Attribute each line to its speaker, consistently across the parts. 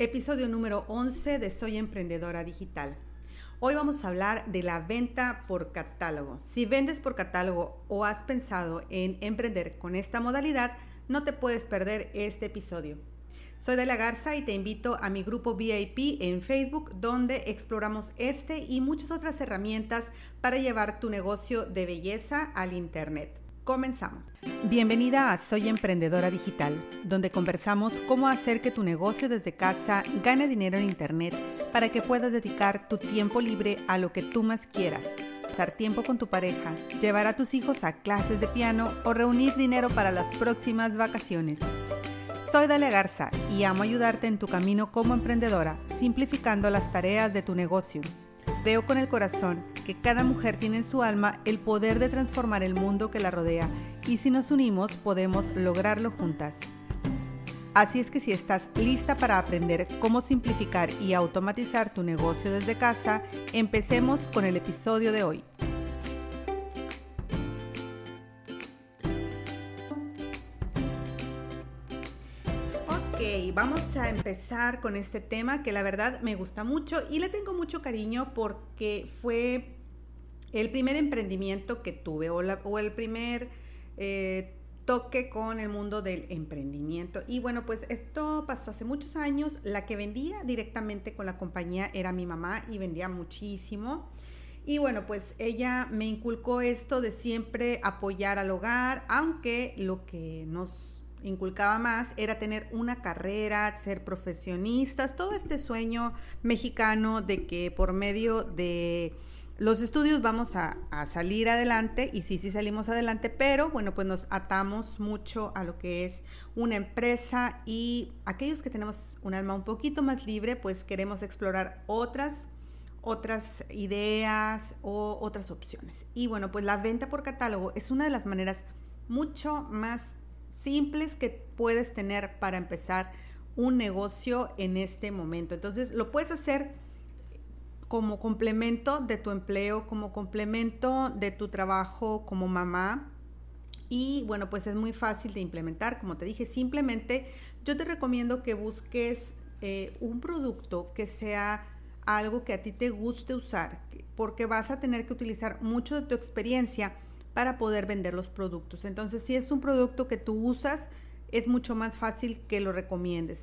Speaker 1: Episodio número 11 de Soy Emprendedora Digital. Hoy vamos a hablar de la venta por catálogo. Si vendes por catálogo o has pensado en emprender con esta modalidad, no te puedes perder este episodio. Soy Delia Garza y te invito a mi grupo VIP en Facebook donde exploramos este y muchas otras herramientas para llevar tu negocio de belleza al Internet. Comenzamos. Bienvenida a Soy Emprendedora Digital, donde conversamos cómo hacer que tu negocio desde casa gane dinero en Internet para que puedas dedicar tu tiempo libre a lo que tú más quieras. Pasar tiempo con tu pareja, llevar a tus hijos a clases de piano o reunir dinero para las próximas vacaciones. Soy Dalia Garza y amo ayudarte en tu camino como emprendedora, simplificando las tareas de tu negocio. Creo con el corazón que cada mujer tiene en su alma el poder de transformar el mundo que la rodea y si nos unimos podemos lograrlo juntas. Así es que si estás lista para aprender cómo simplificar y automatizar tu negocio desde casa, empecemos con el episodio de hoy. Vamos a empezar con este tema que la verdad me gusta mucho y le tengo mucho cariño porque fue el primer emprendimiento que tuve o, el primer eh, toque con el mundo del emprendimiento. Y bueno, pues esto pasó hace muchos años. La que vendía directamente con la compañía era mi mamá y vendía muchísimo. Y bueno, pues ella me inculcó esto de siempre apoyar al hogar, aunque lo que nos inculcaba más era tener una carrera, ser profesionistas, todo este sueño mexicano de que por medio de los estudios vamos a, salir adelante y sí, sí salimos adelante, pero bueno, pues nos atamos mucho a lo que es una empresa y aquellos que tenemos un alma un poquito más libre, pues queremos explorar otras, otras ideas o otras opciones. Y bueno, pues la venta por catálogo es una de las maneras mucho más simples que puedes tener para empezar un negocio en este momento. Entonces, lo puedes hacer como complemento de tu empleo, como complemento de tu trabajo como mamá. Y bueno, pues es muy fácil de implementar, como te dije, simplemente yo te recomiendo que busques eh, un producto que sea algo que a ti te guste usar, porque vas a tener que utilizar mucho de tu experiencia para poder vender los productos. Entonces, si es un producto que tú usas, es mucho más fácil que lo recomiendes.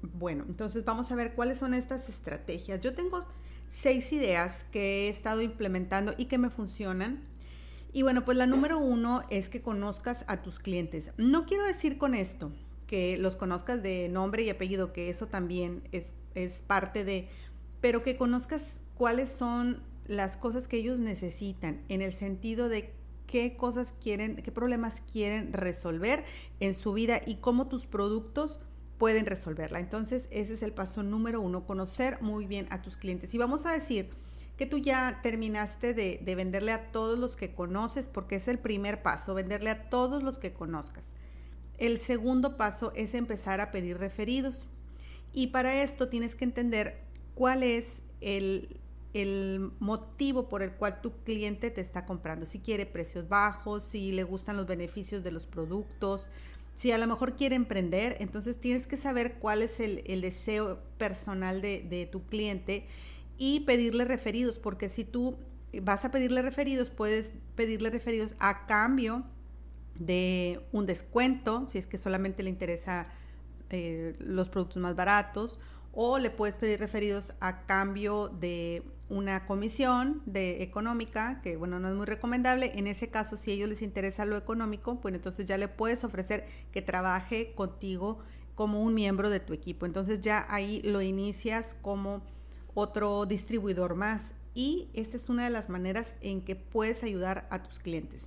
Speaker 1: Bueno, entonces vamos a ver cuáles son estas estrategias. Yo tengo seis ideas que he estado implementando y que me funcionan. Y bueno, pues la número uno es que conozcas a tus clientes. No quiero decir con esto que los conozcas de nombre y apellido, que eso también es, es parte de, pero que conozcas cuáles son las cosas que ellos necesitan en el sentido de qué cosas quieren, qué problemas quieren resolver en su vida y cómo tus productos pueden resolverla. Entonces, ese es el paso número uno, conocer muy bien a tus clientes. Y vamos a decir que tú ya terminaste de, venderle a todos los que conoces, porque es el primer paso, venderle a todos los que conozcas. El segundo paso es empezar a pedir referidos. Y para esto tienes que entender cuál es el, el motivo por el cual tu cliente te está comprando. Si quiere precios bajos, si le gustan los beneficios de los productos, si a lo mejor quiere emprender, entonces tienes que saber cuál es el, deseo personal de, tu cliente y pedirle referidos, porque si tú vas a pedirle referidos, puedes pedirle referidos a cambio de un descuento, si es que solamente le interesa eh, los productos más baratos, o le puedes pedir referidos a cambio de una comisión de económica, que bueno, no es muy recomendable. En ese caso, si a ellos les interesa lo económico, pues entonces ya le puedes ofrecer que trabaje contigo como un miembro de tu equipo. Entonces ya ahí lo inicias como otro distribuidor más. Y esta es una de las maneras en que puedes ayudar a tus clientes.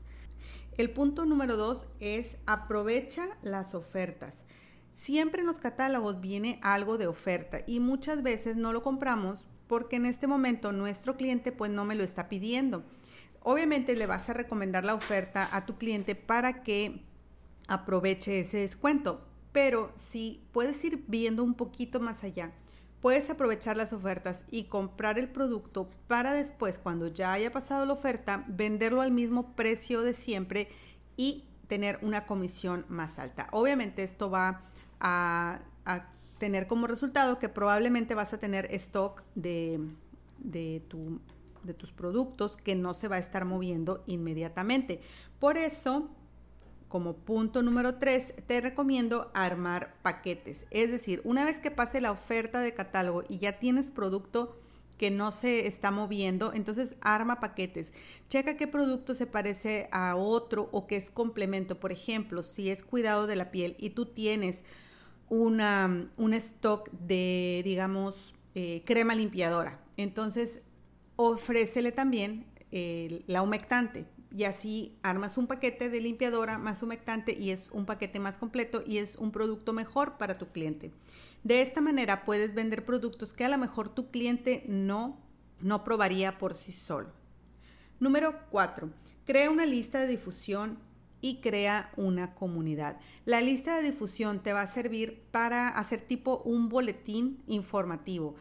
Speaker 1: El punto número dos es aprovecha las ofertas. Siempre en los catálogos viene algo de oferta y muchas veces no lo compramos porque en este momento nuestro cliente pues no me lo está pidiendo. Obviamente le vas a recomendar la oferta a tu cliente para que aproveche ese descuento, pero si puedes ir viendo un poquito más allá, puedes aprovechar las ofertas y comprar el producto para después, cuando ya haya pasado la oferta, venderlo al mismo precio de siempre y tener una comisión más alta. Obviamente esto va a, tener como resultado que probablemente vas a tener stock de, de, tu, de tus productos que no se va a estar moviendo inmediatamente. Por eso, como punto número 3, te recomiendo armar paquetes. Es decir, una vez que pase la oferta de catálogo y ya tienes producto que no se está moviendo, entonces arma paquetes. Checa qué producto se parece a otro o que es complemento. Por ejemplo, si es cuidado de la piel y tú tienes una, un stock de, digamos, eh, crema limpiadora, entonces ofrécele también la humectante y así armas un paquete de limpiadora más humectante y es un paquete más completo y es un producto mejor para tu cliente. De esta manera puedes vender productos que a lo mejor tu cliente no, no probaría por sí solo. Número 4. Crea una lista de difusión y crea una comunidad. La lista de difusión te va a servir para hacer tipo un boletín informativo.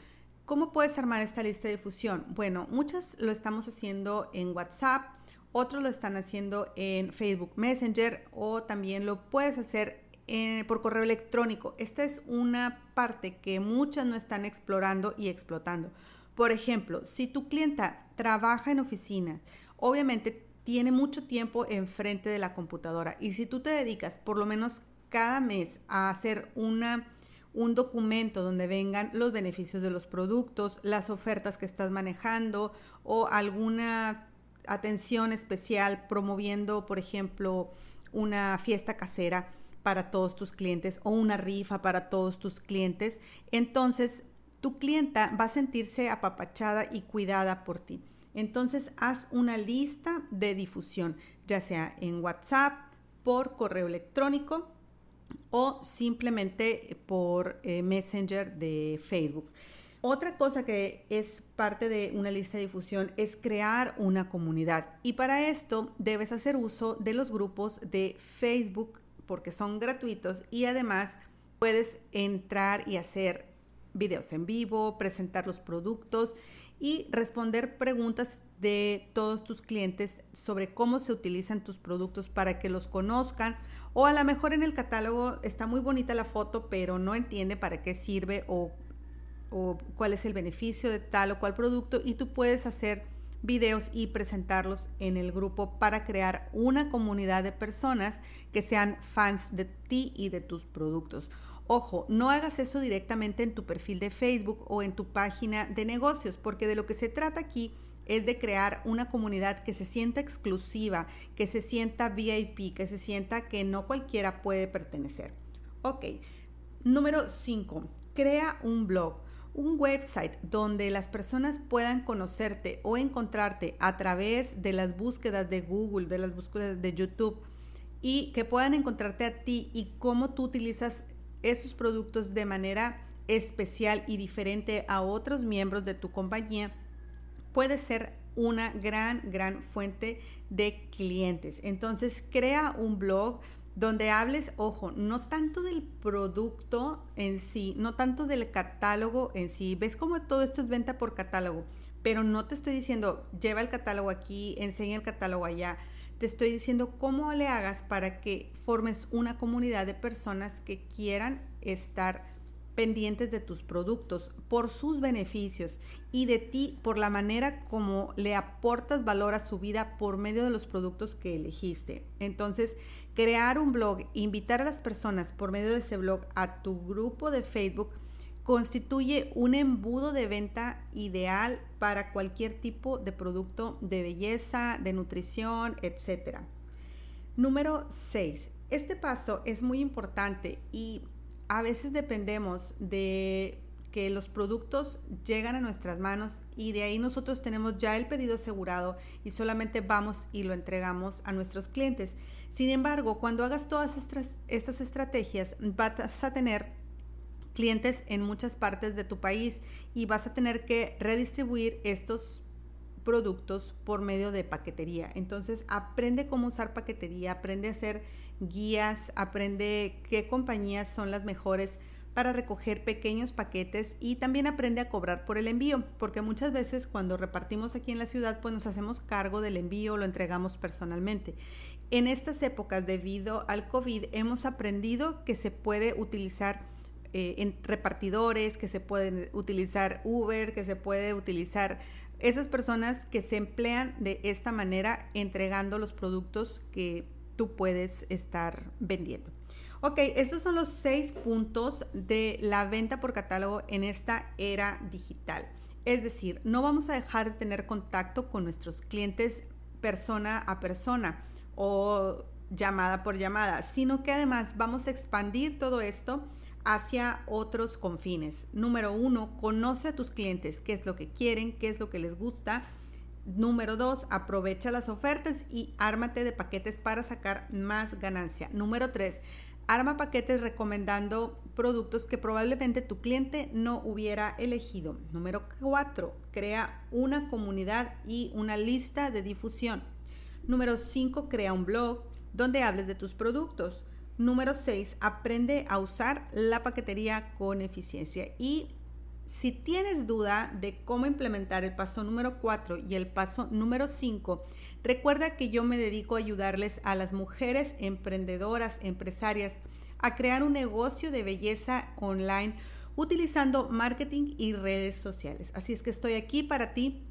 Speaker 1: ¿Cómo puedes armar esta lista de difusión? Bueno, muchas lo estamos haciendo en WhatsApp, otros lo están haciendo en Facebook Messenger o también lo puedes hacer eh, por correo electrónico. Esta es una parte que muchas no están explorando y explotando. Por ejemplo, si tu clienta trabaja en oficina, obviamente tiene mucho tiempo enfrente de la computadora y si tú te dedicas por lo menos cada mes a hacer una un documento donde vengan los beneficios de los productos, las ofertas que estás manejando o alguna atención especial promoviendo, por ejemplo, una fiesta casera para todos tus clientes o una rifa para todos tus clientes, entonces tu clienta va a sentirse apapachada y cuidada por ti. Entonces haz una lista de difusión, ya sea en WhatsApp, por correo electrónico o simplemente por eh, Messenger de Facebook. Otra cosa que es parte de una lista de difusión es crear una comunidad y para esto debes hacer uso de los grupos de Facebook porque son gratuitos y además puedes entrar y hacer videos en vivo, presentar los productos y responder preguntas de todos tus clientes sobre cómo se utilizan tus productos para que los conozcan o a lo mejor en el catálogo está muy bonita la foto pero no entiende para qué sirve o, o cuál es el beneficio de tal o cual producto y tú puedes hacer videos y presentarlos en el grupo para crear una comunidad de personas que sean fans de ti y de tus productos. Ojo, no hagas eso directamente en tu perfil de Facebook o en tu página de negocios, porque de lo que se trata aquí es de crear una comunidad que se sienta exclusiva, que se sienta VIP, que se sienta que no cualquiera puede pertenecer. Ok, número 5, crea un blog un website donde las personas puedan conocerte o encontrarte a través de las búsquedas de Google, de las búsquedas de YouTube y que puedan encontrarte a ti y cómo tú utilizas esos productos de manera especial y diferente a otros miembros de tu compañía, puede ser una gran, gran fuente de clientes. Entonces, crea un blog donde hables, ojo, no tanto del producto en sí, no tanto del catálogo en sí. Ves cómo todo esto es venta por catálogo, pero no te estoy diciendo, lleva el catálogo aquí, enseña el catálogo allá. Te estoy diciendo cómo le hagas para que formes una comunidad de personas que quieran estar pendientes de tus productos por sus beneficios y de ti por la manera como le aportas valor a su vida por medio de los productos que elegiste. Entonces, crear un blog, invitar a las personas por medio de ese blog a tu grupo de Facebook constituye un embudo de venta ideal para cualquier tipo de producto de belleza, de nutrición, etc. Número 6. Este paso es muy importante y a veces dependemos de que los productos llegan a nuestras manos y de ahí nosotros tenemos ya el pedido asegurado y solamente vamos y lo entregamos a nuestros clientes. Sin embargo, cuando hagas todas estas, estas estrategias, vas a tener clientes en muchas partes de tu país y vas a tener que redistribuir estos productos por medio de paquetería. Entonces, aprende cómo usar paquetería, aprende a hacer guías, aprende qué compañías son las mejores para recoger pequeños paquetes y también aprende a cobrar por el envío, porque muchas veces cuando repartimos aquí en la ciudad, pues nos hacemos cargo del envío, lo entregamos personalmente. En estas épocas, debido al COVID, hemos aprendido que se puede utilizar eh, en repartidores, que se pueden utilizar Uber, que se puede utilizar esas personas que se emplean de esta manera entregando los productos que tú puedes estar vendiendo. Ok, estos son los seis puntos de la venta por catálogo en esta era digital. Es decir, no vamos a dejar de tener contacto con nuestros clientes persona a persona o llamada por llamada, sino que además vamos a expandir todo esto hacia otros confines. Número uno, conoce a tus clientes, qué es lo que quieren, qué es lo que les gusta. Número dos, aprovecha las ofertas y ármate de paquetes para sacar más ganancia. Número tres, arma paquetes recomendando productos que probablemente tu cliente no hubiera elegido. Número cuatro, crea una comunidad y una lista de difusión. Número cinco, crea un blog donde hables de tus productos. Número 6, aprende a usar la paquetería con eficiencia. Y si tienes duda de cómo implementar el paso número 4 y el paso número 5, recuerda que yo me dedico a ayudarles a las mujeres emprendedoras, empresarias, a crear un negocio de belleza online utilizando marketing y redes sociales. Así es que estoy aquí para ti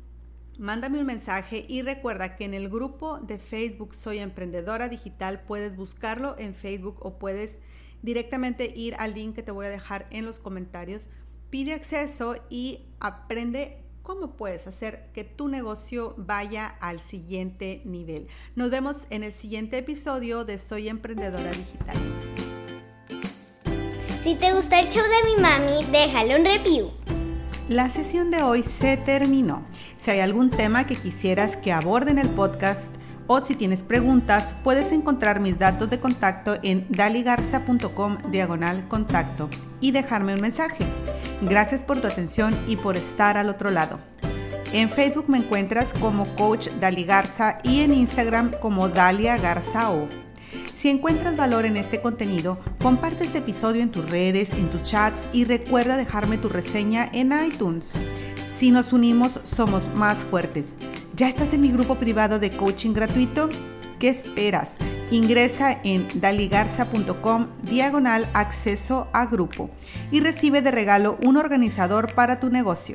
Speaker 1: mándame un mensaje y recuerda que en el grupo de Facebook Soy Emprendedora Digital puedes buscarlo en Facebook o puedes directamente ir al link que te voy a dejar en los comentarios. Pide acceso y aprende cómo puedes hacer que tu negocio vaya al siguiente nivel. Nos vemos en el siguiente episodio de Soy Emprendedora Digital.
Speaker 2: Si te gusta el show de mi mami, déjalo un review.
Speaker 1: La sesión de hoy se terminó. Si hay algún tema que quisieras que aborde en el podcast o si tienes preguntas, puedes encontrar mis datos de contacto en daligarza.com diagonal contacto y dejarme un mensaje. Gracias por tu atención y por estar al otro lado. En Facebook me encuentras como Coach Dali Garza y en Instagram como Dalia Garza O. Si encuentras valor en este contenido, comparte este episodio en tus redes, en tus chats y recuerda dejarme tu reseña en iTunes. Si nos unimos, somos más fuertes. ¿Ya estás en mi grupo privado de coaching gratuito? ¿Qué esperas? Ingresa en daligarza.com diagonal acceso a grupo y recibe de regalo un organizador para tu negocio.